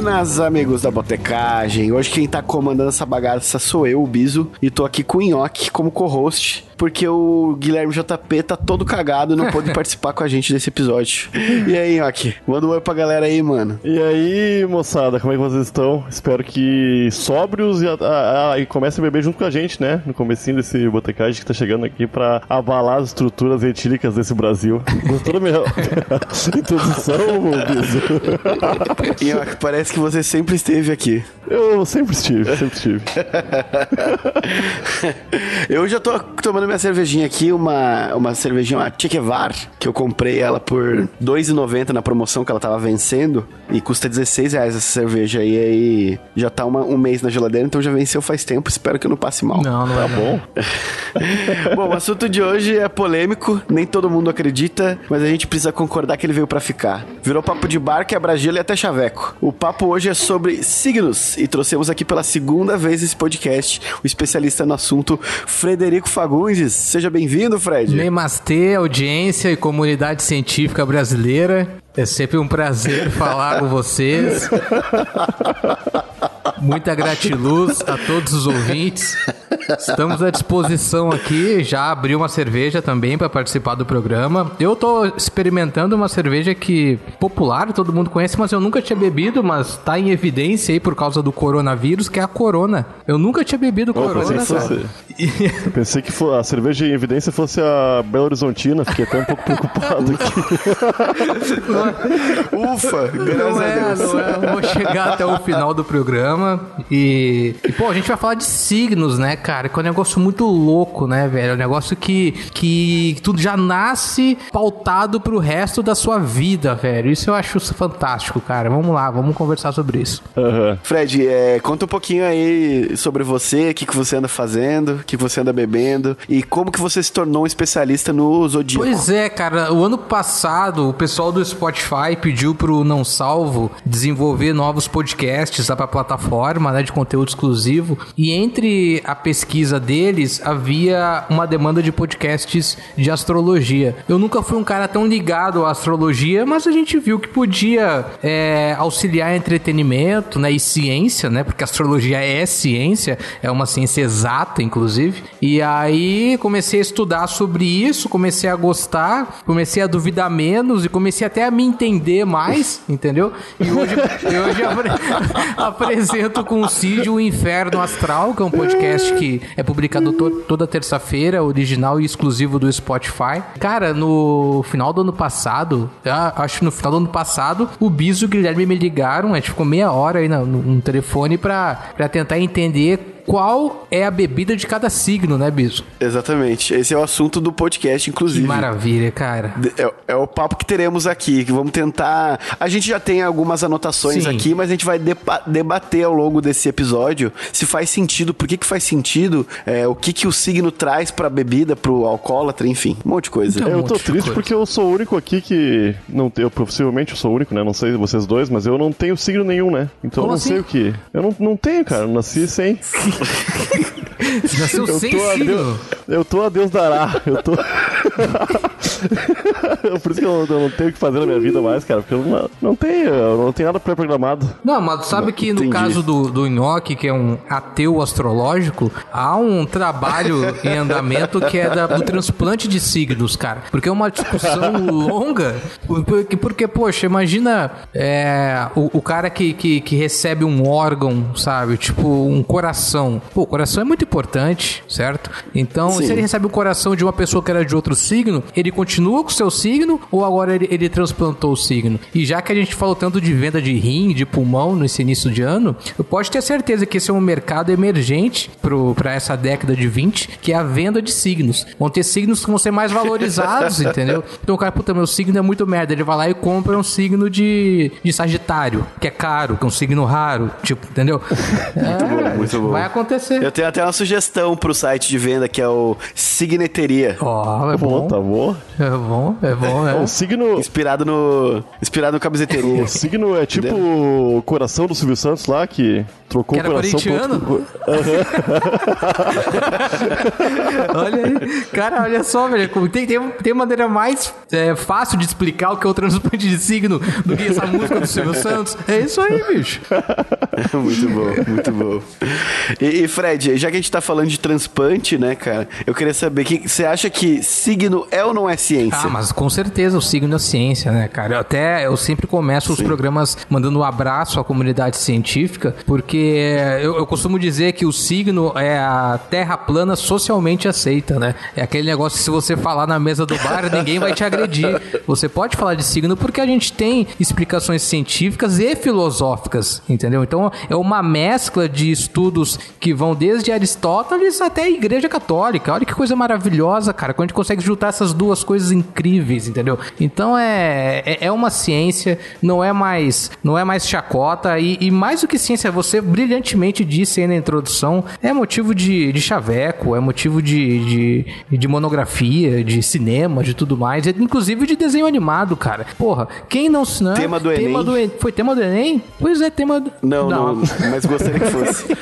Buenas, amigos da Botecagem. Hoje quem tá comandando essa bagaça sou eu, o Biso, e tô aqui com o Nhoque como co-host, porque o Guilherme JP tá todo cagado e não pôde participar com a gente desse episódio. E aí, Nhoque? Manda um oi pra galera aí, mano. E aí, moçada, como é que vocês estão? Espero que sóbrios e, a, a, a, e comecem a beber junto com a gente, né? No comecinho desse Botecagem que tá chegando aqui pra abalar as estruturas etílicas desse Brasil. Gostou da minha introdução, Biso? Nhoque, parece que você sempre esteve aqui. Eu sempre estive, sempre estive. eu já tô tomando minha cervejinha aqui, uma, uma cervejinha, uma Chequevar, que eu comprei ela por R$2,90 na promoção que ela tava vencendo, e custa 16 reais essa cerveja aí, aí já tá uma, um mês na geladeira, então já venceu faz tempo, espero que eu não passe mal. Não, não Tá é bom? Bom, o assunto de hoje é polêmico, nem todo mundo acredita, mas a gente precisa concordar que ele veio pra ficar. Virou papo de bar, quebra-gelo e até chaveco. O papo hoje é sobre signos, e trouxemos aqui pela segunda vez esse podcast o especialista no assunto, Frederico Fagundes. Seja bem-vindo, Fred. Namastê, audiência e comunidade científica brasileira. É sempre um prazer falar com vocês. Muita gratiluz a todos os ouvintes. Estamos à disposição aqui. Já abri uma cerveja também para participar do programa. Eu tô experimentando uma cerveja que popular, todo mundo conhece, mas eu nunca tinha bebido, mas tá em evidência aí por causa do coronavírus, que é a Corona. Eu nunca tinha bebido pensei Corona, que cara. fosse, eu pensei que a cerveja em evidência fosse a Belo Horizontina, fiquei até um pouco preocupado aqui. Ufa, graças Não a é, Deus. não é. Vou chegar até o final do programa e, e, pô, a gente vai falar de signos, né, cara? Que é um negócio muito louco, né, velho? É um negócio que, que tudo já nasce pautado pro resto da sua vida, velho. Isso eu acho fantástico, cara. Vamos lá, vamos conversar sobre isso. Aham. Fred, é, conta um pouquinho aí sobre você, o que, que você anda fazendo, o que, que você anda bebendo e como que você se tornou um especialista no Zodíaco. Pois é, cara. O ano passado, o pessoal do Spotify pediu pro Não Salvo desenvolver novos podcasts lá pra plataforma, né, de conteúdo exclusivo. E entre a pesquisa deles, havia uma demanda de podcasts de astrologia. Eu nunca fui um cara tão ligado à astrologia, mas a gente viu que podia é, auxiliar entretenimento, né, e ciência, né, porque astrologia é ciência, é uma ciência exata, inclusive. E aí comecei a estudar sobre isso, comecei a gostar, comecei a duvidar menos e comecei até a me entender mais, entendeu? E hoje, hoje apre- apresento com o Cid o Inferno Astral, que é um podcast que é publicado to- toda terça-feira, original e exclusivo do Spotify. Cara, no final do ano passado, ah, acho que no final do ano passado, o Biso e o Guilherme me ligaram, a gente ficou meia hora aí no, no telefone pra, pra tentar entender qual é a bebida de cada signo, né, Biso? Exatamente. Esse é o assunto do podcast, Que inclusive. maravilha, cara. É, é o papo que teremos aqui, que vamos tentar. A gente já tem algumas anotações Sim. aqui, mas a gente vai debater ao longo desse episódio se faz sentido, por que, que faz sentido, é, o que, que o signo traz pra bebida, pro alcoólatra, enfim, um monte de coisa. Então, eu um tô monte de triste coisa. porque eu sou o único aqui que. Não, eu possivelmente eu sou o único, né? Não sei vocês dois, mas eu não tenho signo nenhum, né? Então Como eu não sei assim? o que. Eu não, não tenho, cara. Eu nasci sem. Nasceu Eu sem tô, a signo. Deus, eu tô a Deus dará. Eu tô. Por isso que eu, eu não tenho o que fazer na minha vida mais, cara. Porque eu não, não tenho, eu não tenho nada pré-programado. Não, mas sabe que no entendi. caso do, do Nhoque, que é um ateu astrológico, há um trabalho em andamento que é da- do transplante de signos, cara. Porque é uma discussão longa. Porque, porque poxa, imagina é, o, o cara que, que, que recebe um órgão, sabe? Tipo, um coração. Pô, o coração é muito importante, certo? Então, Sim. se ele recebe o coração de uma pessoa que era de outro signo, ele continua com o seu signo ou agora ele, ele transplantou o signo? E já que a gente falou tanto de venda de rim, de pulmão nesse início de ano, eu posso ter certeza que esse é um mercado emergente para essa década de 20, que é a venda de signos. Vão ter signos que vão ser mais valorizados, entendeu? Então o cara, puta, meu signo é muito merda. Ele vai lá e compra um signo de, de Sagitário, que é caro, que é um signo raro, tipo, entendeu? Muito bom, muito bom. Vai acontecer. Eu tenho até uma sugestão pro site de venda que é o Signeteria. Ó, é Bom, bom. tá bom. É bom, é bom, é. O signo. Inspirado no. Inspirado no camiseteria. O signo é tipo o coração do Silvio Santos lá, que trocou Que era o coração corintiano? por outro- Olha aí. Cara, olha só, velho. Tem, tem, tem maneira mais é, fácil de explicar o que é o transplante de signo do que essa música do Silvio Santos. É isso aí, bicho. muito bom, muito bom. E, e, Fred, já que a gente tá falando de transplante, né, cara? Eu queria saber, que você acha que signo é ou não é ciência? Ah, mas com certeza o signo é ciência, né, cara? Eu até eu sempre começo Sim. os programas mandando um abraço à comunidade científica, porque eu, eu costumo dizer que o signo é a terra plana socialmente aceita, né? É aquele negócio que se você falar na mesa do bar, ninguém vai te agredir. Você pode falar de signo porque a gente tem explicações científicas e filosóficas, entendeu? Então é uma mescla de estudos que vão desde Aristóteles até a Igreja Católica. Olha que coisa maravilhosa, cara, quando a gente consegue juntar essas duas coisas incríveis, entendeu? Então é, é, é uma ciência, não é mais não é mais chacota e, e mais do que ciência, você brilhantemente disse aí na introdução, é motivo de, de chaveco, é motivo de, de, de monografia, de cinema, de tudo mais, inclusive de desenho animado, cara. Porra, quem não... não tema do tema Enem. Do, foi tema do Enem? Pois é, tema do... Não, não, não mas gostaria que fosse.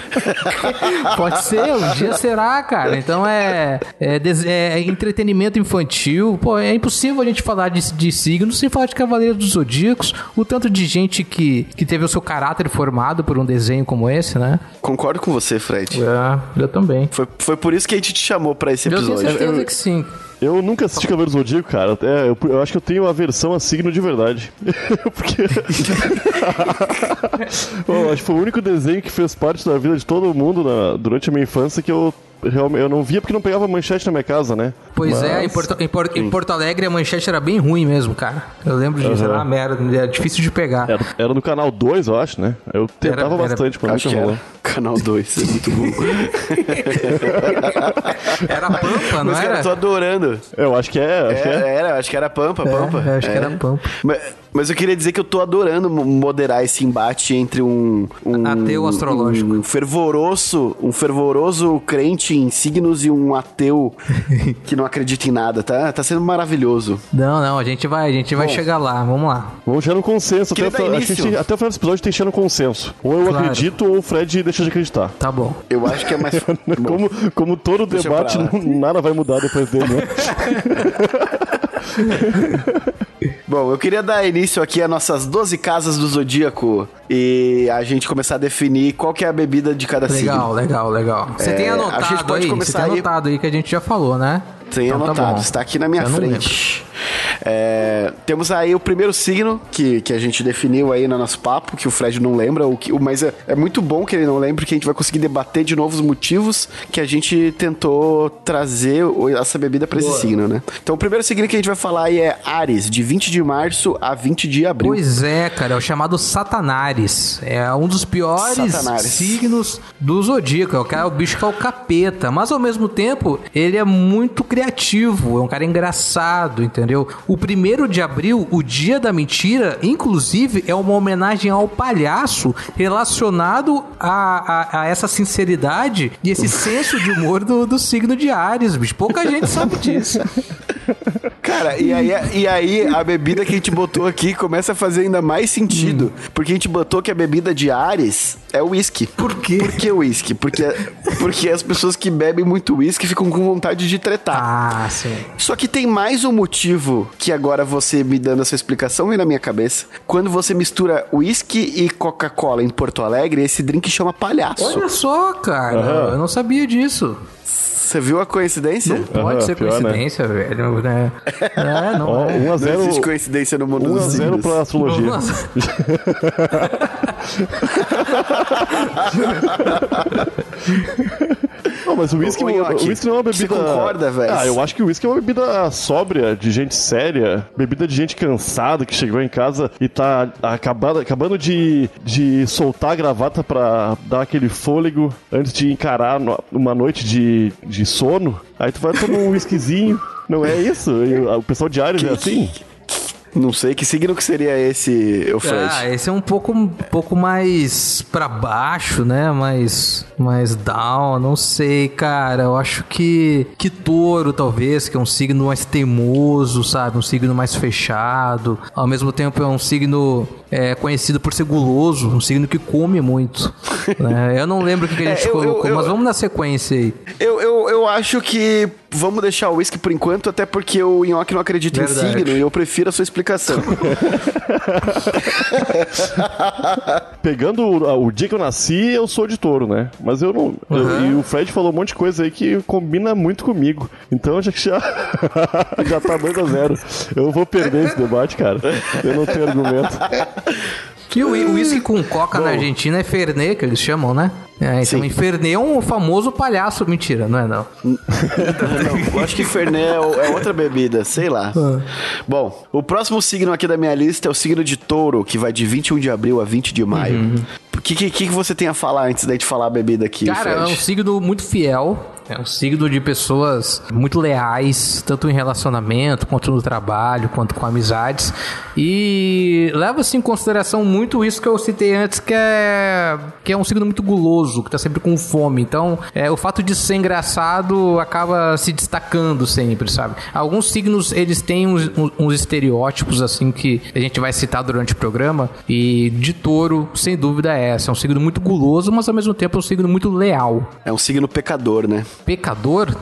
Pode ser, um dia será, cara. Então é, é, é, entretenimento infantil. Pô, é impossível a gente falar de, de signos sem falar de Cavaleiros dos Zodíacos. O tanto de gente que, que teve o seu caráter formado por um desenho como esse, né? Concordo com você, Fred. É, eu também. Foi, foi por isso que a gente te chamou pra esse episódio. Eu tenho certeza que sim. Eu nunca assisti Cavaleiro Zodíaco, cara. É, eu, eu, acho que eu tenho aversão a signo de verdade. Porque. Bom, acho que foi o único desenho que fez parte da vida de todo mundo na, durante a minha infância que eu realmente eu não via porque não pegava manchete na minha casa, né? Pois Mas... é, em Porto, em, Porto, em Porto, Alegre a manchete era bem ruim mesmo, cara. Eu lembro disso, uhum. era uma merda, era difícil de pegar. Era, era no canal 2, eu acho, né? Eu tentava era, bastante era, quando nunca rolou. Canal 2, é muito bom. era Pampa, não Mas, era? eu tô adorando. Eu acho que é. Acho é, que é. Era, acho que era Pampa, Pampa. É, acho que era Pampa. Mas, mas eu queria dizer que eu tô adorando moderar esse embate entre um, um ateu astrológico, um fervoroso, um fervoroso crente em signos e um ateu que não acredita em nada, tá? Tá sendo maravilhoso. Não, não, a gente vai, a gente Bom, vai chegar lá. Vamos lá. Vamos chegar no consenso. Até, até, até, o final desse episódio tem chegar no consenso. Ou eu claro. acredito ou o Fred deixa de acreditar. Tá bom. Eu acho que é mais como, como todo debate, nada vai mudar depois dele, né? Bom, eu queria dar início aqui às nossas 12 casas do Zodíaco e a gente começar a definir qual que é a bebida de cada legal, signo. Legal, legal, legal. Você é, tem anotado a gente pode aí, começar você tem anotado aí que a gente já falou, né? Tem então, tá anotado, tá está aqui na minha frente. É, temos aí o primeiro signo que, que a gente definiu aí no nosso papo, que o Fred não lembra, o que, mas é, é muito bom que ele não lembre, porque a gente vai conseguir debater de novo os motivos que a gente tentou trazer essa bebida para esse signo, né? Então o primeiro signo que a gente vai falar aí é Ares, de 20 de março a 20 de abril. Pois é, cara, é o chamado Satanares. É um dos piores Satanares. signos do zodíaco. É o, cara, é o bicho que é o capeta, mas ao mesmo tempo ele é muito criativo, é um cara engraçado, entendeu? O primeiro de abril, o dia da mentira, inclusive, é uma homenagem ao palhaço relacionado a, a, a essa sinceridade e esse senso de humor do, do signo de Ares, bicho. Pouca gente sabe disso. Cara, e aí, e aí a bebida que a gente botou aqui começa a fazer ainda mais sentido. Hum. Porque a gente botou que a bebida de Ares é uísque. Por quê? Por que uísque? Porque, porque as pessoas que bebem muito uísque ficam com vontade de tretar. Ah, sim. Só que tem mais um motivo que agora você me dando essa explicação vem na minha cabeça. Quando você mistura uísque e Coca-Cola em Porto Alegre, esse drink chama palhaço. Olha só, cara. Uhum. Eu não sabia disso. Você viu a coincidência? Não pode uhum, ser pior, né? coincidência, né? velho. Né? É, não. Oh, é. 1 a 0, não existe coincidência no mundo 1 a 0 pra astrologia. Não, mas o uísque, o, o whisky não é uma bebida. Você concorda, velho? Ah, eu acho que o uísque é uma bebida sóbria, de gente séria, bebida de gente cansada que chegou em casa e tá acabado, acabando de, de soltar a gravata pra dar aquele fôlego antes de encarar uma noite de, de sono. Aí tu vai tomar um whiskyzinho. Não é isso? O pessoal de Ares é assim? Não sei que signo que seria esse, Fred. Ah, esse é um pouco, um pouco mais pra baixo, né? Mais, mais down, não sei, cara. Eu acho que que touro, talvez, que é um signo mais teimoso, sabe? Um signo mais fechado. Ao mesmo tempo é um signo é, conhecido por ser guloso, um signo que come muito. né? Eu não lembro o que, que a gente É, eu- colocou, eu- eu- mas vamos na sequência aí. Eu, eu, eu acho que vamos deixar o whisky por enquanto, até porque o Nhoque não acredita Verdade. em signo e eu prefiro a sua explicação. Pegando o, o dia que eu nasci, eu sou de touro, né? Mas eu não. eu- e o Fred falou um monte de coisa aí que combina muito comigo. Então já já, já tá 2 a 0 Eu vou perder esse debate, cara. Eu não tenho argumento. E o uísque com coca na Argentina é Fernet, que eles chamam, né? É, então, e Fernet é um famoso palhaço. Mentira, não é não. não, eu acho que Fernet é o- é outra bebida, sei lá. Bom, o próximo signo aqui da minha lista é o signo de touro, que vai de 21 de abril a 20 de maio. O que, que, que você tem a falar antes da gente falar a bebida aqui, Cara, é um Fred? signo muito fiel. É um signo de pessoas muito leais, tanto em relacionamento, quanto no trabalho, quanto com amizades. E leva-se em consideração muito isso que eu citei antes, que é, que é um signo muito guloso, que tá sempre com fome. Então, é, o fato de ser engraçado acaba se destacando sempre, sabe? Alguns signos, eles têm uns- uns estereótipos, assim, que a gente vai citar durante o programa. E de touro, sem dúvida, é essa. É um signo muito guloso, mas ao mesmo tempo é um signo muito leal. É um signo pecador, né? Pecador?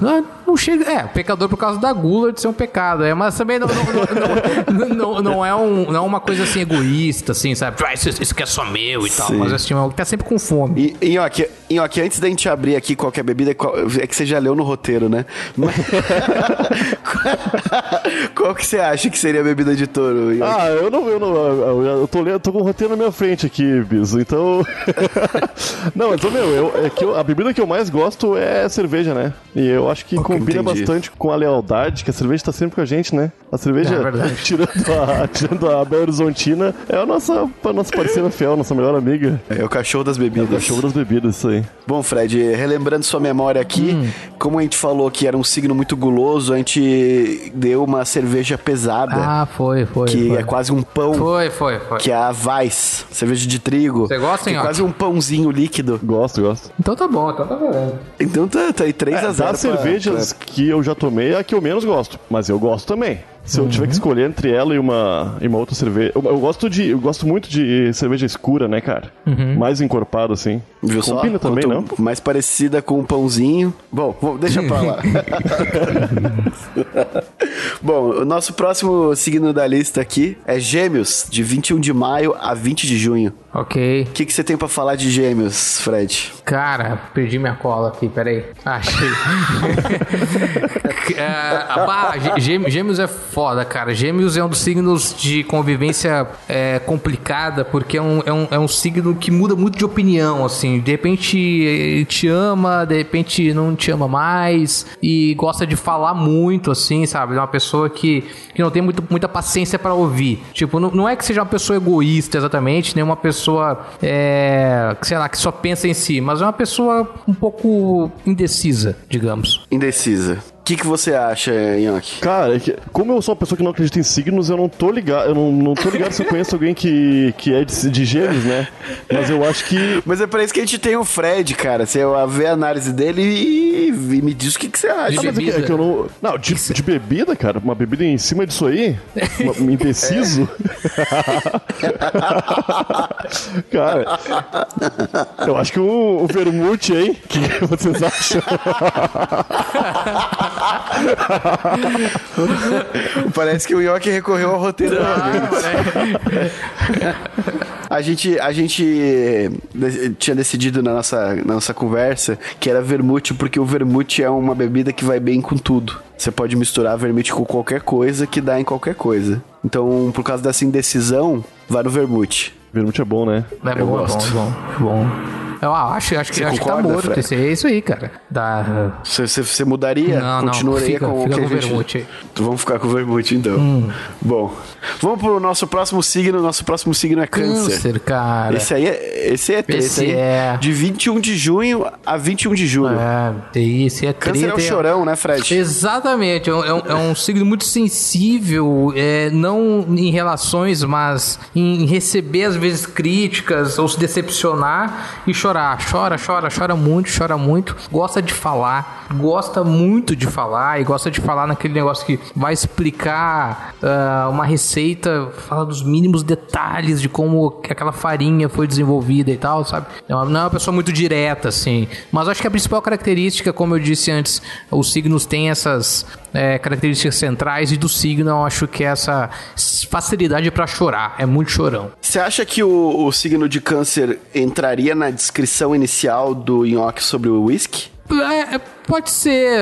Não, chega. É, pecador por causa da gula de ser um pecado. É, mas também não, não, não, não, não- não é, um, não é uma coisa assim egoísta, assim, sabe? Ah, isso, isso que é só meu e tal. Mas assim, é algo que tá sempre com fome. E, Nhoque, Nhoque, antes da gente abrir aqui qualquer bebida, é que você já leu no roteiro, né? Mas- qual que você acha que seria a bebida de touro, Nhoque? Ah, eu não, eu não, eu, eu tô lendo, tô com o roteiro na minha frente aqui, Biso. Então. não, então, meu, eu, é que eu- a bebida que eu mais gosto é cerveja, né? E eu acho que combina entendi. bastante com a lealdade, que a cerveja tá sempre com a gente, né? A cerveja, É tirando, a, tirando a Belo Horizontina, é a nossa, a nossa parceira fiel, nossa melhor amiga. É o cachorro das bebidas. Cachorro das bebidas, isso aí. Bom, Fred, relembrando sua memória aqui, Hum. como a gente falou que era um signo muito guloso, a gente deu uma cerveja pesada, Ah, foi, foi. que foi. é quase um pão, Foi, foi, foi. que é a Weiss, cerveja de trigo. Você gosta, que é quase um pãozinho líquido. Gosto, gosto. Então tá bom, então tá valendo. Então tá, tá aí 3 a 0 É, Das pra- que eu já tomei, é a que eu menos gosto. Mas eu gosto também. Se eu tiver que escolher entre ela e uma, e uma outra cerveja. Eu, eu gosto de. Eu gosto muito de cerveja escura, né, cara? Mais encorpada, assim. Viu só? Combina também, Quanto não? Mais parecida com um pãozinho. Bom, vamos- deixa pra lá. Bom, o nosso próximo signo da lista aqui é Gêmeos, de 21 de maio a 20 de junho. Ok. O que, que você tem pra falar de Gêmeos, Fred? Cara, perdi minha cola aqui, peraí. Achei. é, bah, gê- gê- gêmeos é foda, cara. Gêmeos é um dos signos de convivência é, complicada, porque é um, é, um, é um signo que muda muito de opinião, assim. De repente te ama, de repente não te ama mais, e gosta de falar muito, assim, sabe? É uma pessoa que, que não tem muito, muita paciência pra ouvir. Tipo, não, não é que seja uma pessoa egoísta exatamente, nem uma pessoa, é, sei lá, que só pensa em si, mas é uma pessoa um pouco indecisa, digamos. Indecisa. O que, que você acha, Nhoque? Cara, é como eu sou uma pessoa que não acredita em signos, eu não tô ligado. Eu não, não tô ligado se eu conheço alguém que, que é de, de gêmeos, né? Mas eu acho que. Mas é pra isso que a gente tem o Fred, cara. Você vê a análise dele e, e me diz o que, que você acha. Ah, mas é que, é que eu não. Não, de, de bebida, cara, uma bebida em cima disso aí, uma- indeciso. cara, eu acho que o, o vermute aí, o que vocês acham? Parece que o Nhoque recorreu ao roteiro novamente. A gente, a gente de- tinha decidido na nossa, na nossa conversa que era vermute, porque o vermute é uma bebida que vai bem com tudo. Você pode misturar vermute com qualquer coisa que dá em qualquer coisa. Então, por causa dessa indecisão, vai no vermute. Vermute é bom, né? É Eu bom, gosto. bom, bom, bom. Eu acho, acho que, acho que tá concorda, morto. Esse, é isso aí, cara. Da, Você, mudaria? Não, não, Continuaria fica- com fica o que com a gente... vermute aí. Vamos ficar com o vermute, então. Bom, vamos pro nosso próximo signo. Nosso próximo signo é câncer. câncer, cara. Esse aí é, esse é treta, Esse hein? é. De 21 de junho a 21 de julho. É, esse é Câncer é o chorão, né, Fred? Exatamente, é um, é um- é um signo muito sensível, é, não em relações, mas em receber às vezes críticas ou se decepcionar e chorar. Chora, chora, chora muito, chora muito. Gosta de falar, gosta muito de falar e gosta de falar naquele negócio que vai explicar ah, uma receita, fala dos mínimos detalhes de como que aquela farinha foi desenvolvida e tal, sabe? É uma- não é uma pessoa muito direta, assim. Mas acho que a principal característica, como eu disse antes, os signos têm essas é, características centrais e do signo eu acho que é essa facilidade pra chorar. É muito chorão. Você acha que o, o signo de câncer entraria na descrição inicial do Nhoque sobre o whisky? É, é, pode ser,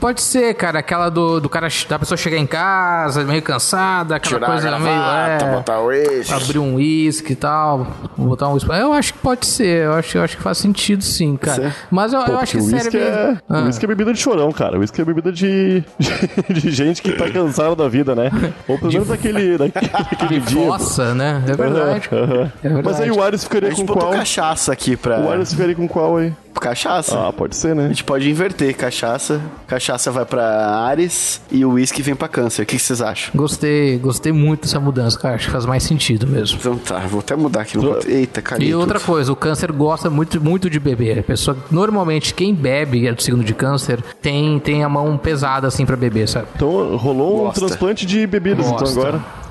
pode ser, cara. Aquela do, do cara, da pessoa chegar em casa meio cansada, aquela Tirar coisa a meio. gravata, É, botar o whisky. abrir um uísque e tal, botar um uísque. Eu acho que pode ser, eu acho, eu acho que faz sentido sim, cara. Mas eu, Pô, eu acho que sério whisky é, mesmo. Ah. o whisky é bebida de chorão, cara. O whisky é bebida de, de, gente que tá cansada da vida, né? Ou pelo menos daquele, daquele, daquele dia. Nossa, né? É verdade. Aham, aham. É verdade. Mas aí o Ares A ficaria gente com qual? cachaça aqui pra... O Ares ficaria com qual aí? Cachaça. Ah, pode ser, né? A gente pode inverter cachaça. Cachaça vai pra Ares e o whisky vem pra câncer. O que vocês acham? Gostei, gostei muito dessa mudança, cara. Acho que faz mais sentido mesmo. Então tá, vou até mudar aqui no... Eita, caguei E outra tudo. coisa, o câncer gosta muito, muito de beber. A pessoa, normalmente, quem bebe, é do signo de câncer, tem, tem a mão pesada assim pra beber, sabe? Então rolou Gosta. um transplante de bebidas, Gosta. então agora.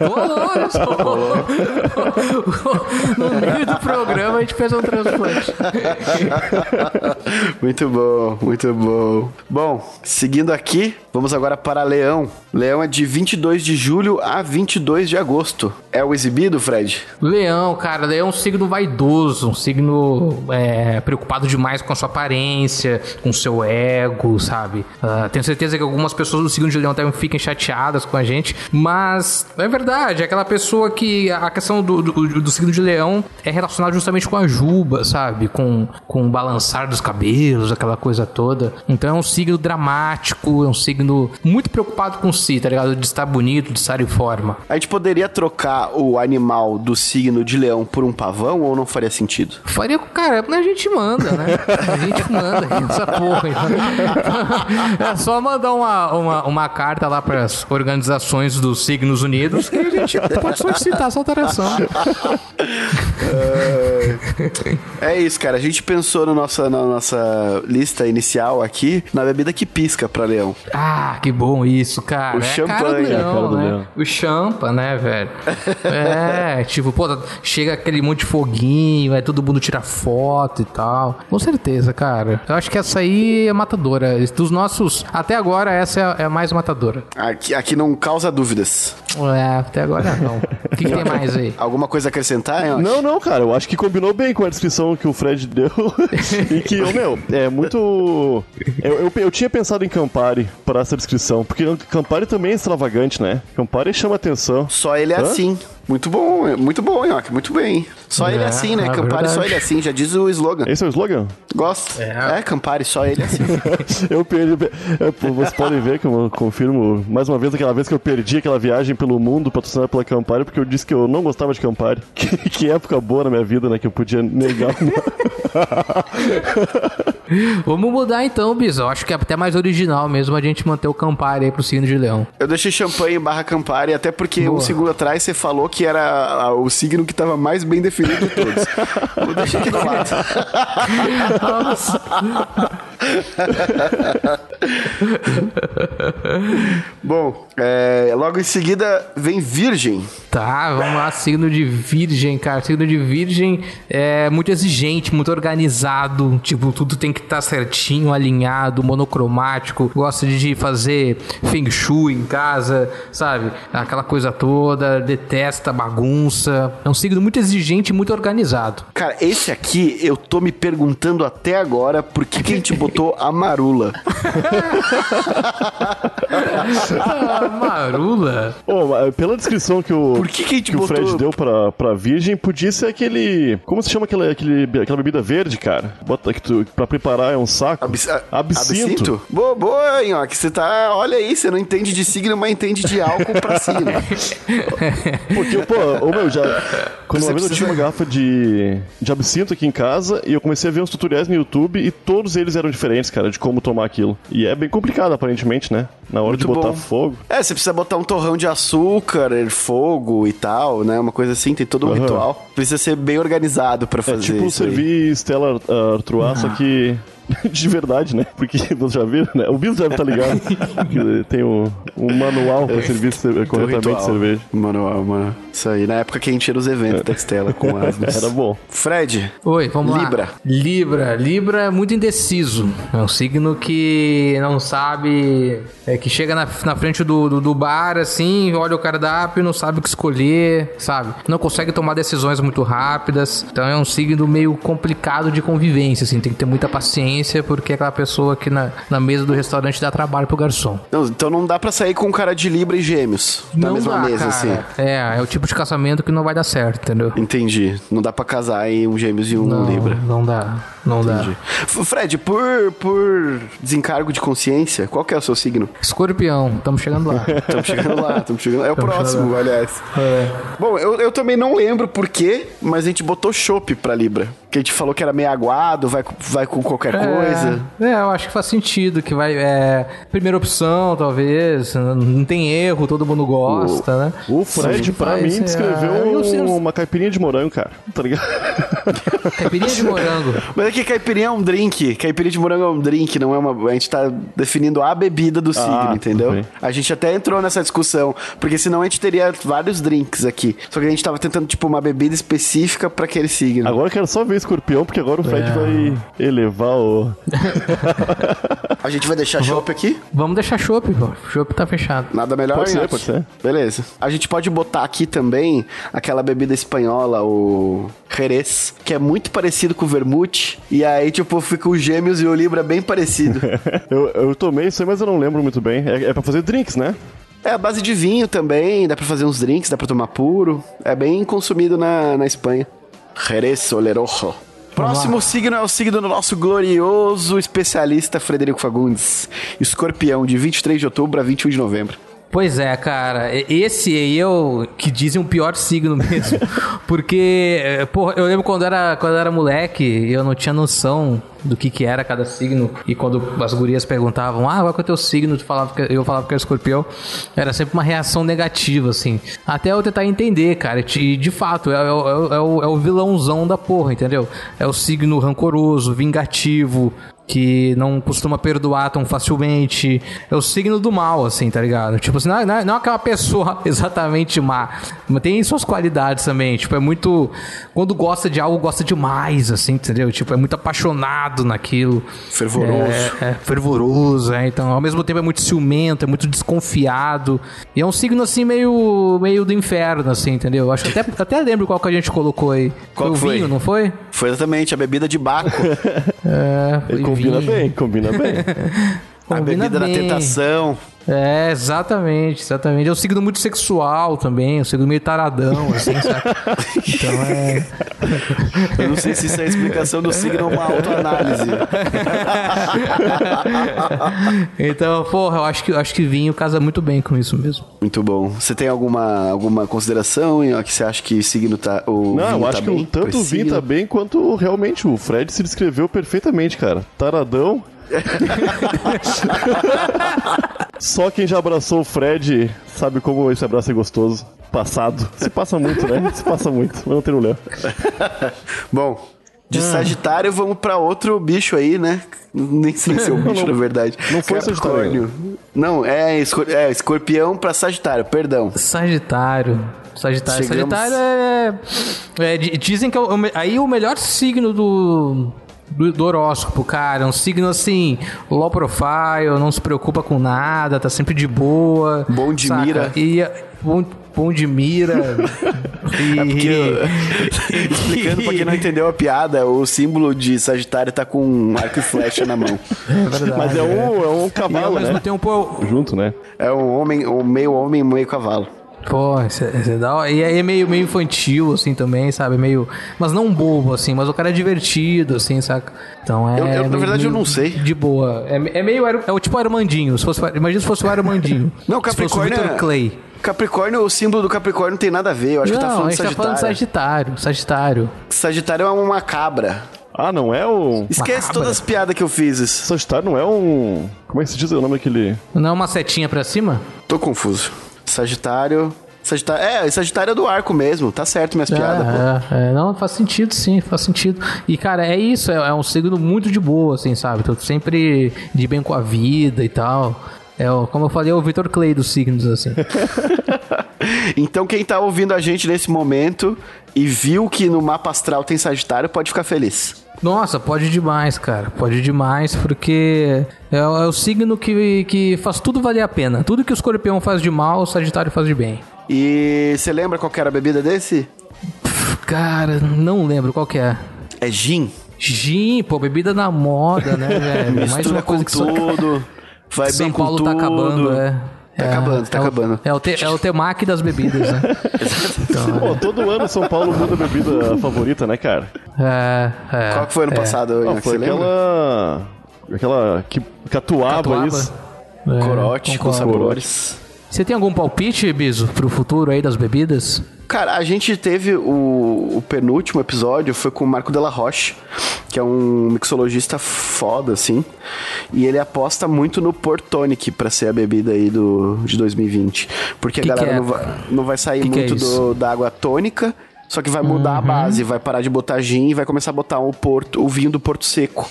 Rolou, olha só. No meio do programa a gente fez um transplante. muito bom, muito bom. Bom, seguindo aqui, vamos agora para Leão. Leão é de 22 de julho a 22 de agosto. É o exibido, Fred? Leão, cara, Leão é um signo vaidoso, um signo é, preocupado demais com a sua aparência, com o seu ego, sabe? Ah, tenho certeza que algumas pessoas do signo de Leão também fiquem chateadas com a gente, mas é verdade, é aquela pessoa que a questão do, do, do signo de Leão é relacionada justamente com a juba, sabe? Com, com o balançar dos cabelos, aquela coisa toda. Então é um signo dramático, é um signo muito preocupado com si, tá ligado? De estar bonito, de estar em forma. A gente poderia trocar o animal do signo de leão por um pavão ou não faria sentido? Faria com cara, a gente manda, né? A gente manda essa porra. É só mandar uma, uma, uma carta lá para as organizações dos Signos Unidos que a gente pode solicitar essa alteração. É isso, cara. A gente pensou no nossa, na nossa lista inicial aqui na bebida que pisca pra leão. Ah, que bom isso, cara. O é champanhe, do a leão, cara do né? leão. O champa, né, velho? É, tipo, pô, chega aquele monte de foguinho, aí todo mundo tira foto e tal. Com certeza, cara. Eu acho que essa aí é matadora. Dos nossos, até agora, essa é a- é a mais matadora. Aqui, aqui não causa dúvidas. É, até agora não. O que, que tem mais aí? Alguma coisa a acrescentar, hein? Não, não, cara, eu acho que combinou bem com a descrição que o Fred deu. e que, meu, é muito. Eu, eu, eu tinha pensado em Campari pra essa descrição, porque Campari também é extravagante, né? Campari chama atenção. Só ele é Hã? assim. Muito bom, é muito bom, Nhoque, muito bem. Só ele é É, assim, né? é Campari, só verdade. ele é assim, já diz o slogan. Esse é o slogan? Gosto. É. É, Campari, só ele é assim. Eu perdi. é, pô, Vocês podem ver que eu confirmo mais uma vez aquela vez que eu perdi aquela viagem pelo mundo patrocinada pela Campari, porque eu disse que eu não gostava de Campari. Que, que época boa na minha vida, né? Que eu podia negar. Vamos mudar então, Bisa. Eu acho que é até mais original mesmo a gente manter o Campari aí pro signo de leão. Eu deixei champanhe barra Campari, até porque Boa. um segundo atrás você falou que era o signo que tava mais bem definido de todos. Vou deixar aqui do lado. Nossa. Bom, é, logo em seguida vem Virgem. Tá, vamos lá, signo de virgem, cara. Signo de virgem é muito exigente, muito organizado. Tipo, tudo tem que estar certinho, alinhado, monocromático. Gosta de fazer feng shui em casa, sabe? Aquela coisa toda. Detesta bagunça. É um signo muito exigente e muito organizado. Cara, esse aqui eu tô me perguntando até agora por que, que a gente botou botou a marula. Ah, marula. Ô, mas pela descrição que o, Por que que a gente que o Fred botou- deu pra, pra Virgem, podia ser aquele. Como se chama aquela, aquele, aquela bebida verde, cara? Bota que tu, pra preparar é um saco. Abs- a- Absinto. Boa, boa, hein, ó, que você tá... Olha aí, você não entende de signo, mas entende de álcool pra signo. Porque, pô, ô meu, já. Quando Você uma vez eu tinha uma garrafa de, de absinto aqui em casa e eu comecei a ver uns tutoriais no YouTube e todos eles eram diferentes, cara, de como tomar aquilo. E é bem complicado, aparentemente, né? Na hora de Muito botar bom. fogo. É, você precisa botar um torrão de açúcar, fogo e tal, né? Uma coisa assim, tem todo um Aham. ritual. Precisa ser bem organizado pra É fazer tipo isso aí. servir Stella uh, Artois, só que de verdade, né? Porque vocês já viram, né? O Bills deve estar ligado. tem um, um manual pra servir ce- Tem um corretamente cerveja. Mano, mano. Isso aí, na época que a gente ia nos eventos da Estela com asnos. Era bom. Fred, Oi, vamos Libra. lá. Libra. Libra é muito indeciso. É um signo que não sabe. É que chega na, na frente do, do, do bar, assim, olha o cardápio, não sabe o que escolher, sabe? Não consegue tomar decisões muito rápidas. Então é um signo meio complicado de convivência, assim. Tem que ter muita paciência, porque é aquela pessoa que na, na mesa do restaurante dá trabalho pro garçom. Não, então não dá pra sair com um cara de Libra e Gêmeos na não mesma dá, mesa, cara. assim. É, é o tipo de casamento que não vai dar certo, entendeu? Entendi. Não dá pra casar em um Gêmeos e um Não, Libra. não dá. Não dá. Entendi. F- Fred, por, por desencargo de consciência, qual que é o seu signo? Escorpião, estamos chegando lá. Estamos chegando lá, estamos chegando. É o Tamo próximo, chegando aliás. É. Bom, eu, eu também não lembro por quê, mas a gente botou chopp pra Libra. Que a gente falou que era meio aguado, vai, com- vai com qualquer coisa. É, é, eu acho que faz sentido, que vai. É, primeira opção, talvez. Não tem erro, todo mundo gosta, né? O Fred, Sim, pra faz, mim, é, descreveu eu sei, eu sei. uma caipirinha de morango, cara. Tá ligado? Caipirinha de morango. Mas é que caipirinha é um drink. Caipirinha de morango é um drink, não é uma. A gente tá definindo a bebida do signo, entendeu? ok. A gente até entrou nessa discussão, porque senão a gente teria vários drinks aqui. Só que a gente tava tentando, tipo, uma bebida específica pra aquele signo. Agora eu quero só ver escorpião, porque agora o Fred É. vai elevar o. A gente vai deixar chopp aqui? Vamos deixar chopp, pô. Chopp tá fechado. Nada melhor, Pode ser, pode ser. Beleza. A gente pode botar aqui também aquela bebida espanhola, o Jerez, que é muito parecido com o vermute. E aí, tipo, fica o gêmeos e o Libra bem parecido. eu, eu tomei isso aí, mas eu não lembro muito bem. É, é pra fazer drinks, né? é a base de vinho também, dá pra fazer uns drinks, dá pra tomar puro. É bem consumido na, na Espanha. Jerez Olerojo. Próximo signo é o signo do nosso glorioso especialista Frederico Fagundes. Escorpião, de 23 de outubro a 21 de novembro. Pois é, cara. Esse aí é o que dizem o pior signo mesmo. Porque, eh, porra, eu lembro quando era, quando era moleque, eu não tinha noção do que que era cada signo. E quando as gurias perguntavam, ah, qual é o teu signo? Tu falava que, eu falava que era escorpião. Era sempre uma reação negativa, assim. Até eu tentar entender, cara. E de fato, é, é é é o, é o vilãozão da porra, entendeu? É o signo rancoroso, vingativo, que não costuma perdoar tão facilmente. É o signo do mal, assim, tá ligado? Tipo assim, não é, não é- não é aquela pessoa exatamente má, mas tem suas qualidades também. Tipo, é muito. Quando gosta de algo, gosta demais, assim, entendeu? Tipo, é muito apaixonado naquilo. Fervoroso. É, é fervoroso, é. Então, ao mesmo tempo é muito ciumento, é muito desconfiado. E é um signo, assim, meio, meio do inferno, assim, entendeu? Acho que até, até lembro qual que a gente colocou aí. Qual foi o que foi? vinho, não foi? Foi exatamente a bebida de Baco. É, combina bem, combina bem. a bebida bem. da tentação. É, exatamente, exatamente. É um signo muito sexual também, um signo meio taradão, assim, sabe? Então é. Eu não sei se isso é a explicação do signo ou uma autoanálise. Então, porra, eu acho que, eu acho que vinho casa muito bem com isso mesmo. Muito bom. Você tem alguma, alguma consideração em que você acha que o signo tá. O Não, vinho eu tá acho que bem tanto o esse Vin signo? tá bem quanto realmente o Fred se descreveu perfeitamente, cara. Taradão. Só quem já abraçou o Fred sabe como esse abraço é gostoso. Passado. Se passa muito, né? Se passa muito. Mas não tem problema. Bom, de Ah. Sagitário vamos pra outro bicho aí, né? Nem sei se é um bicho, Não, na verdade. não foi Capricórnio. Não, é, escor é escorpião pra Sagitário, perdão. Sagitário. Sagitário. Chegamos- Sagitário é. é, di- dizem que é o, aí o melhor signo do. Do, do horóscopo, cara. É um signo assim, low profile, não se preocupa com nada, tá sempre de boa. Bom de saca? mira. E, pão, pão de mira. e... É porque, explicando pra quem não entendeu a piada, o símbolo de Sagitário tá com um arco e flecha na mão. É verdade. Mas é um, é um E ao cavalo, mesmo né? tempo, Junto, né? É um homem, um meio homem, meio cavalo. Pô, isso é, é da hora. E aí é meio, meio infantil, assim, também, sabe? Meio. Mas não bobo, assim, mas o cara é divertido, assim, saca? Então é. Eu- eu, na meio- verdade, eu não sei. De boa. É, é meio. É o tipo Armandinho. Se fosse, imagina se fosse o Armandinho. Não, Se fosse o Capricórnio Victor é- Clay. Capricórnio, o símbolo do Capricórnio não tem nada a ver. Eu acho que tá não, falando a gente tá falando de Sagitário. Sagitário. Sagitário. Sagitário é uma cabra. Ah, não é o. Esquece cabra. todas as piadas que eu fiz. Sagitário não é um. Como é que se diz o nome daquele. Não é uma setinha pra cima? Tô confuso. Sagitário. Sagitário. É, Sagitário é do arco mesmo. Tá certo minhas piadas, pô. É, é, não, faz sentido, sim, faz sentido. E, cara, é isso, é, é um signo muito de boa, assim, sabe? Tô sempre de bem com a vida e tal. É, como eu falei, é o Victor Clay dos signos, assim. Então quem tá ouvindo a gente nesse momento e viu que no mapa astral tem Sagitário, pode ficar feliz. Nossa, pode demais, cara. Pode demais, porque é, o- é o signo que, que faz tudo valer a pena. Tudo que o escorpião faz de mal, o Sagitário faz de bem. E você lembra qual que era a bebida desse? Cara, não lembro qual que é. É gin. Gin, pô, bebida na moda, né, velho? Mais uma coisa com que só- tudo. Vai São bem Paulo com tá tudo. acabando, é. Tá É, acabando, tá é o- acabando. É o, te, é o temaki das bebidas, né? Então, Pô, todo ano São Paulo muda a bebida favorita, né, cara? é, é, Qual que foi ano é. passado? Não, foi aquela. Aquela. Que, catuaba, Catuaba. isso. É, Corote com concordo. sabores. Você tem algum palpite, Biso, pro futuro aí das bebidas? Cara, a gente teve o, o penúltimo episódio, foi com o Marco Della Roche, que é um mixologista foda, assim. E ele aposta muito no Portonic pra ser a bebida aí do, de 2020. Porque Que a que galera é? não, vai, não vai sair Que que é muito isso? do, da água tônica, só que vai mudar a base, vai parar de botar gin e vai começar a botar o, porto, o vinho do Porto Seco,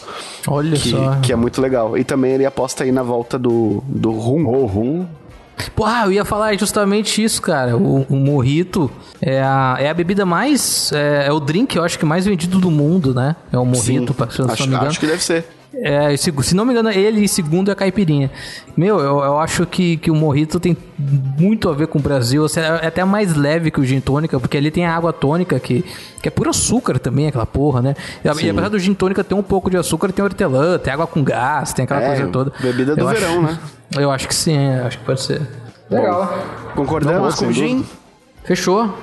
Olha que, só. que é muito legal. E também ele aposta aí na volta do, do rum. O rum. Pô, ah, eu ia falar justamente isso, cara. O, o morrito é a, é a bebida mais. É, é o drink, eu acho que mais vendido do mundo, né? É o morrito, pra- se eu não acho, me engano. acho que deve ser. É, se, se não me engano, ele e segundo é caipirinha. Meu, eu, eu acho que, que o morrito tem muito a ver com o Brasil. assim, É até mais leve que o gin tônica, porque ali tem a água tônica, que, que é puro açúcar também, aquela porra, né? E, e apesar do gin tônica ter um pouco de açúcar, tem hortelã, tem água com gás, tem aquela É, coisa toda. bebida do Eu acho- verão, né? Eu acho que sim, acho que pode ser. Legal. Concordamos Vamos, com o gin? Fechou?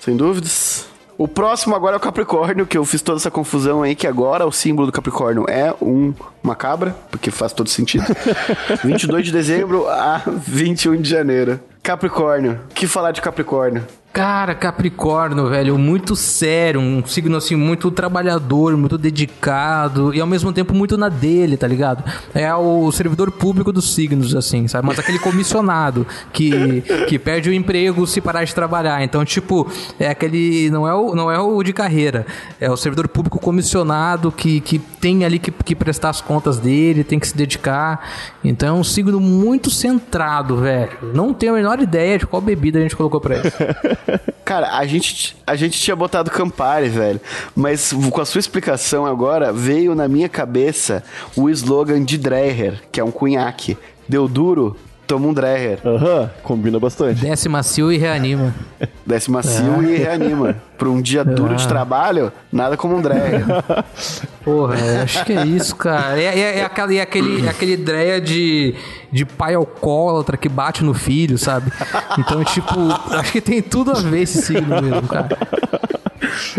Sem dúvidas. O próximo agora é o Capricórnio, que eu fiz toda essa confusão aí, que agora o símbolo do Capricórnio é um, uma cabra, porque faz todo sentido. 22 de dezembro a 21 de janeiro. Capricórnio. O que falar de Capricórnio? Cara, Capricórnio, velho, muito sério, um signo assim muito trabalhador, muito dedicado e ao mesmo tempo muito na dele, tá ligado? É o servidor público dos signos, assim, sabe? Mas aquele comissionado que, que perde o emprego se parar de trabalhar. Então, tipo, é aquele. Não é o, não é o de carreira, é o servidor público comissionado que, que tem ali que, que prestar as contas dele, tem que se dedicar. Então é um signo muito centrado, velho. Não tenho a menor ideia de qual bebida a gente colocou pra ele. Cara, a gente, a gente tinha botado Campari, velho. Mas com a sua explicação agora, veio na minha cabeça o slogan de Dreher, que é um cunhaque. Deu duro, toma um Dreher. Aham, combina bastante. Desce macio e reanima. Desce macio e reanima. Pra um dia duro de trabalho, nada como um Dreher. Porra, acho que é isso, cara. É, é, é aquela- é aquele, é aquele ideia de, de pai alcoólatra que bate no filho, sabe? Então, tipo, acho que tem tudo a ver esse signo mesmo, cara.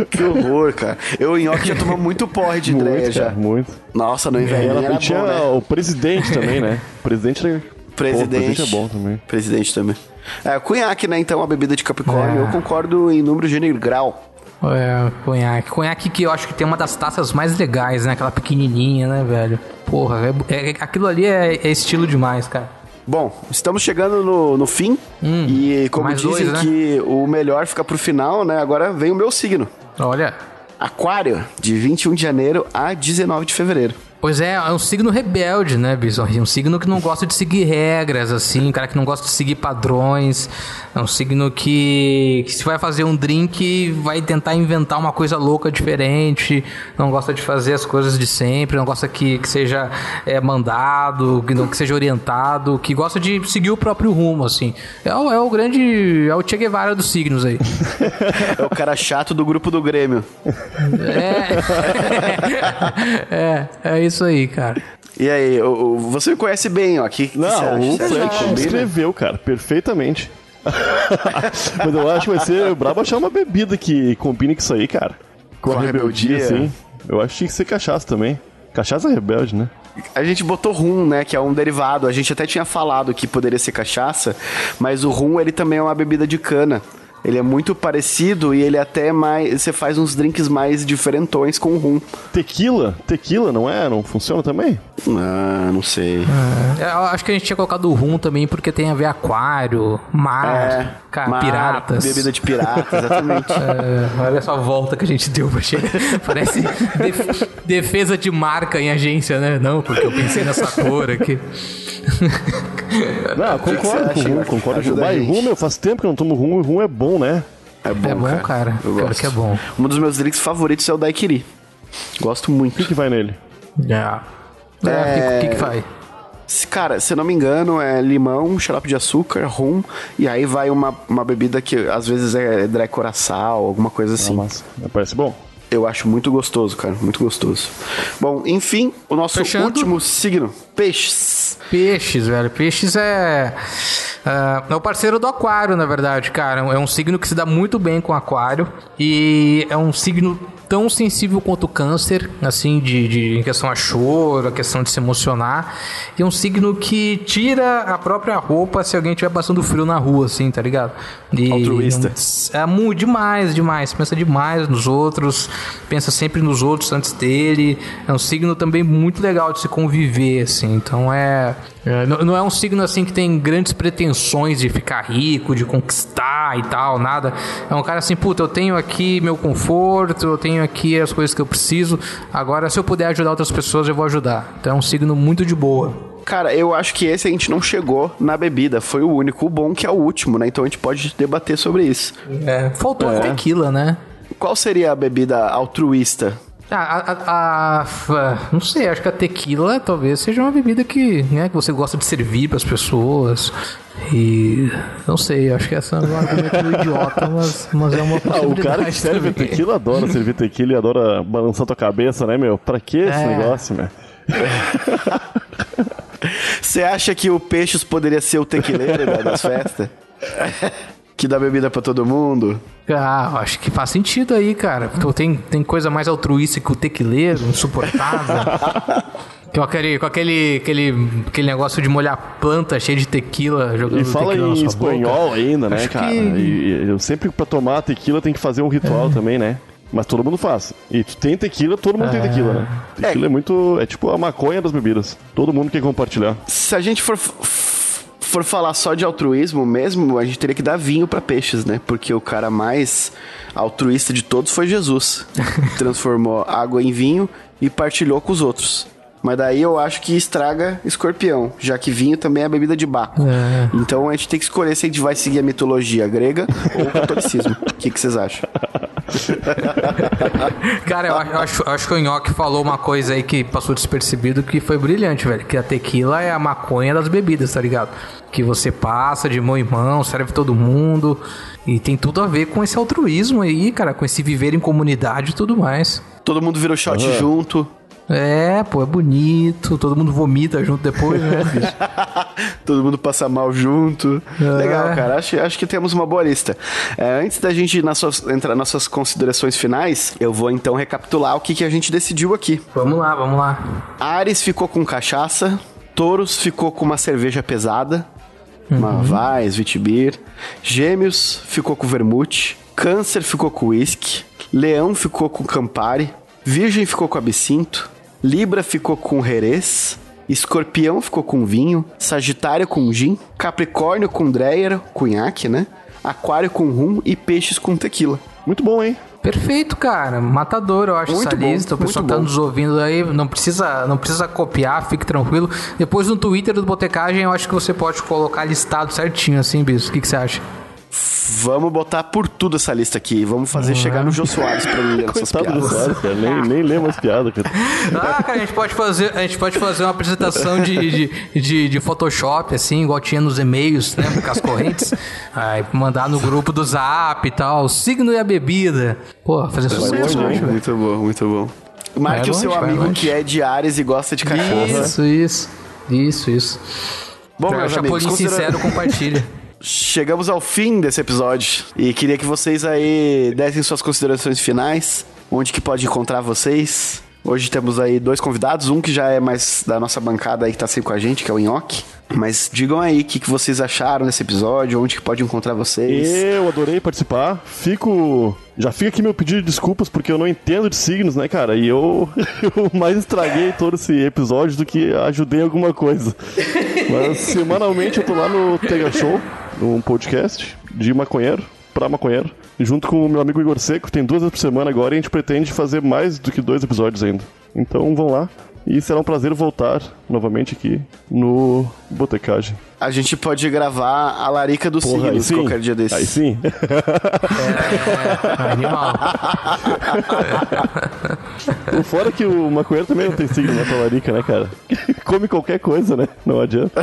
Que horror, cara. Eu em Oca já tomou muito porre de Dreher Muito, já. cara, muito. Nossa, no E inverno ela era tinha bom, né? o presidente também, né? O presidente. Presidente. Pô, é bom também. Presidente também. É, cunhaque, né? Então, a bebida de Capricórnio. É. Eu concordo em número, gênero grau. É, conhaque. Conhaque que eu acho que tem uma das taças mais legais, né? Aquela pequenininha, né, velho? Porra, é, é- aquilo ali é, é estilo demais, cara. Bom, estamos chegando no, no fim. e como Hum, dizem dois, né? que o melhor fica pro final, né? Agora vem o meu signo. Olha, Aquário, de 21 de janeiro a 19 de fevereiro. Pois é, é um signo rebelde, né, Bison? Um signo que não gosta de seguir regras, assim, um cara que não gosta de seguir padrões. É um signo que, que se vai fazer um drink, vai tentar inventar uma coisa louca diferente, não gosta de fazer as coisas de sempre, não gosta que, que seja é, mandado, que, não, que seja orientado, que gosta de seguir o próprio rumo, assim. É o, é o grande. É o Che Guevara dos signos aí. é o cara chato do grupo do Grêmio. É. é, é isso aí, cara. E aí, você me conhece bem, ó. Que, que Não, o Fleck escreveu, cara, perfeitamente. Mas eu acho que vai ser brabo achar uma bebida que combine com isso aí, cara. Com, com a rebeldia, rebeldia, sim. Eu acho que tinha que ser cachaça também. Cachaça é rebelde, né? A gente botou rum, né, que é um derivado. A gente até tinha falado que poderia ser cachaça, mas o rum ele também é uma bebida de cana. Ele é muito parecido e ele até mais. Você faz uns drinks mais diferentões com rum. Tequila? Tequila, não é? Não funciona também? Ah, não sei. É, eu acho que a gente tinha colocado o rum também porque tem a ver aquário, mar, é, mar piratas. Bebida de pirata, exatamente. É, olha só a volta que a gente deu pra chegar. Parece def defesa de marca em agência, né? Não, porque eu pensei nessa cor aqui. Não, concordo com o rum, concordo com o rum. Meu, faz tempo que eu não tomo rum e rum é bom, né? É bom, é bom cara. cara. Eu gosto. que é bom. Um dos meus drinks favoritos é o daiquiri. Gosto muito. O que, que vai nele? Yeah. É. é... O que, que vai? Cara, se não me engano, é limão, xarope de açúcar, rum, e aí vai uma, uma bebida que às vezes é decoração, alguma coisa assim. Nossa, parece bom. Eu acho muito gostoso, cara. Muito gostoso. Bom, enfim, o nosso Fechando. último signo: peixes. Peixes, velho. Peixes é. Uh, é o parceiro do aquário, na verdade, cara. É um signo que se dá muito bem com aquário. E é um signo tão sensível quanto o câncer, assim, de, de, em questão a choro, a questão de se emocionar. E é um signo que tira a própria roupa se alguém estiver passando frio na rua, assim, tá ligado? E Altruísta. É, muito demais, demais. Pensa demais nos outros, pensa sempre nos outros antes dele. É um signo também muito legal de se conviver, assim. Então é. é não é um signo assim que tem grandes pretensões de ficar rico, de conquistar e tal, nada. É um cara assim, puta, eu tenho aqui meu conforto, eu tenho aqui as coisas que eu preciso. Agora, se eu puder ajudar outras pessoas, eu vou ajudar. Então é um signo muito de boa. Cara, eu acho que esse a gente não chegou na bebida. Foi o único. O bom que é o último, né? Então a gente pode debater sobre isso. É, faltou é. tequila, né? Qual seria a bebida altruísta? Ah, a, a, a, não sei, acho que a tequila talvez seja uma bebida que, né, que você gosta de servir para as pessoas. E não sei, acho que essa é um argumento idiota, mas, mas é uma possibilidade. Ah, o cara que serve também. tequila adora servir tequila e adora balançar tua cabeça, né, meu? Pra que esse é. negócio, meu? Você acha que o Peixes poderia ser o tequileiro das festas? que dá bebida para todo mundo? Ah, acho que faz sentido aí, cara. Porque tem, tem coisa mais altruísta que o tequileiro, insuportável. Com aquele, com aquele, aquele, aquele negócio de molhar planta cheio de tequila jogando E fala em espanhol boca. ainda, né, Acho cara? Que... E, e, sempre pra tomar tequila tem que fazer um ritual é. também, né? Mas todo mundo faz. E tu tem tequila, todo mundo é. tem tequila, né? Tequila é. é muito. É tipo a maconha das bebidas. Todo mundo quer compartilhar. Se a gente for for falar só de altruísmo mesmo, a gente teria que dar vinho para peixes, né? Porque o cara mais altruísta de todos foi Jesus. Transformou água em vinho e partilhou com os outros. Mas daí eu acho que estraga escorpião, já que vinho também é bebida de Baco. É. Então a gente tem que escolher se a gente vai seguir a mitologia grega ou o catolicismo. O que, que vocês acham? Cara, eu acho, acho que o Nhoque falou uma coisa aí que passou despercebido que foi brilhante, velho. Que a tequila é a maconha das bebidas, tá ligado? Que você passa de mão em mão, serve todo mundo. E tem tudo a ver com esse altruísmo aí, cara, com esse viver em comunidade e tudo mais. Todo mundo virou shot uhum. junto. É, pô, é bonito. Todo mundo vomita junto depois, né, bicho? Todo mundo passa mal junto. É. Legal, cara. Acho, acho que temos uma boa lista. É, antes da gente nas suas, entrar nas suas considerações finais, eu vou então recapitular o que, que a gente decidiu aqui. Vamos lá, vamos lá. Ares ficou com cachaça. Touros ficou com uma cerveja pesada. Uhum. Uma Vais, Vitibir. Gêmeos ficou com vermute. Câncer ficou com whisky. Leão ficou com Campari. Virgem ficou com absinto. Libra ficou com Jerez. Escorpião ficou com vinho. Sagitário com gin. Capricórnio com Dreyer, cunhaque, né? Aquário com rum e peixes com tequila. Muito bom, hein? Perfeito, cara. Matador, eu acho, Muito essa bom, lista. O pessoal tá bom. nos ouvindo aí, não precisa, não precisa copiar, fique tranquilo. Depois no Twitter do Botecagem, eu acho que você pode colocar listado certinho, assim, Bis. O que, que você acha? Vamos botar por tudo essa lista aqui. Vamos fazer chegar no Jô Soares pra ele ler essas piadas. Soares, cara. Nem, nem lembro as piadas, cara. Ah, cara, a gente pode fazer, a gente pode fazer uma apresentação de, de, de, de Photoshop, assim, igual tinha nos e-mails, né? Com as correntes. Aí mandar no grupo do Zap e tal, o signo e a bebida. Pô, fazer sucesso, hein? acho, velho. Muito bom, muito bom. Marque Vai o seu longe, amigo que é de Ares e gosta de cachorro. Isso, isso. Isso, isso. Bom, É, o meus amigos, Chapolin considera- Sincero compartilha. chegamos ao fim desse episódio e queria que vocês aí dessem suas considerações finais, onde que pode encontrar vocês. Hoje temos aí dois convidados, um que já é mais da nossa bancada aí que tá sempre com a gente, que é o Nhoque. Mas digam aí o que, que vocês acharam desse episódio, onde que pode encontrar vocês. Eu adorei participar. Fico. Já fica aqui meu pedido de desculpas porque eu não entendo de signos, né, cara? E eu, eu mais estraguei todo esse episódio do que ajudei alguma coisa. Mas semanalmente eu tô lá no Tega Show, um podcast de maconheiro pra maconheiro, junto com o meu amigo Igor Seco. Tem duas vezes por semana agora e a gente pretende fazer mais do que dois episódios ainda. Então vão lá. E será um prazer voltar novamente aqui no Botecagem. A gente pode gravar a larica dos Porra, signos sim. qualquer dia desses. Aí sim. Animal. O Fora que o maconheiro também não tem signo na talarica, né, cara? Come qualquer coisa, né? Não adianta.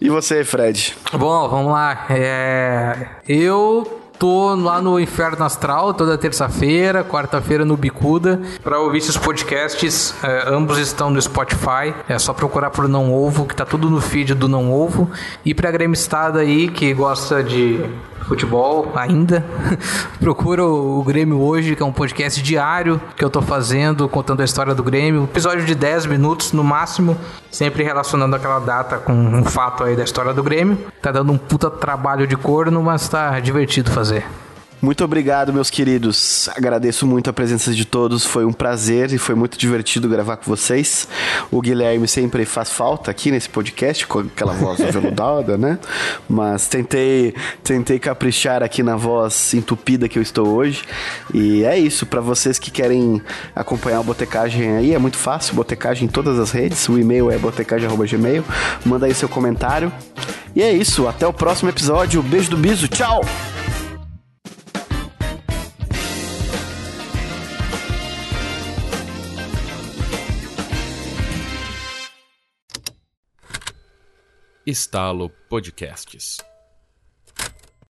E você, Fred? Bom, vamos lá. É, Eu tô lá no Inferno Astral toda terça-feira, quarta-feira no Bicuda. Pra ouvir esses podcasts, é, ambos estão no Spotify. É só procurar por Não Ovo, que tá tudo no feed do Não Ovo. E pra gremistada aí que gosta de futebol ainda, procura o Grêmio Hoje, que é um podcast diário que eu tô fazendo, contando a história do Grêmio. Episódio de 10 minutos no máximo, sempre relacionando aquela data com um fato aí da história do Grêmio. Tá dando um puta trabalho de corno, mas tá divertido fazer. Muito obrigado, meus queridos. Agradeço muito a presença de todos. Foi um prazer e foi muito divertido gravar com vocês. O Guilherme sempre faz falta aqui nesse podcast, com aquela voz aveludada, né? Mas tentei, tentei caprichar aqui na voz entupida que eu estou hoje. E é isso. Para vocês que querem acompanhar o Botecagem aí, é muito fácil. Botecagem em todas as redes. O e-mail é botecagem.gmail. Manda aí seu comentário. E é isso. Até o próximo episódio. Beijo do Biso. Tchau! Estalo Podcasts.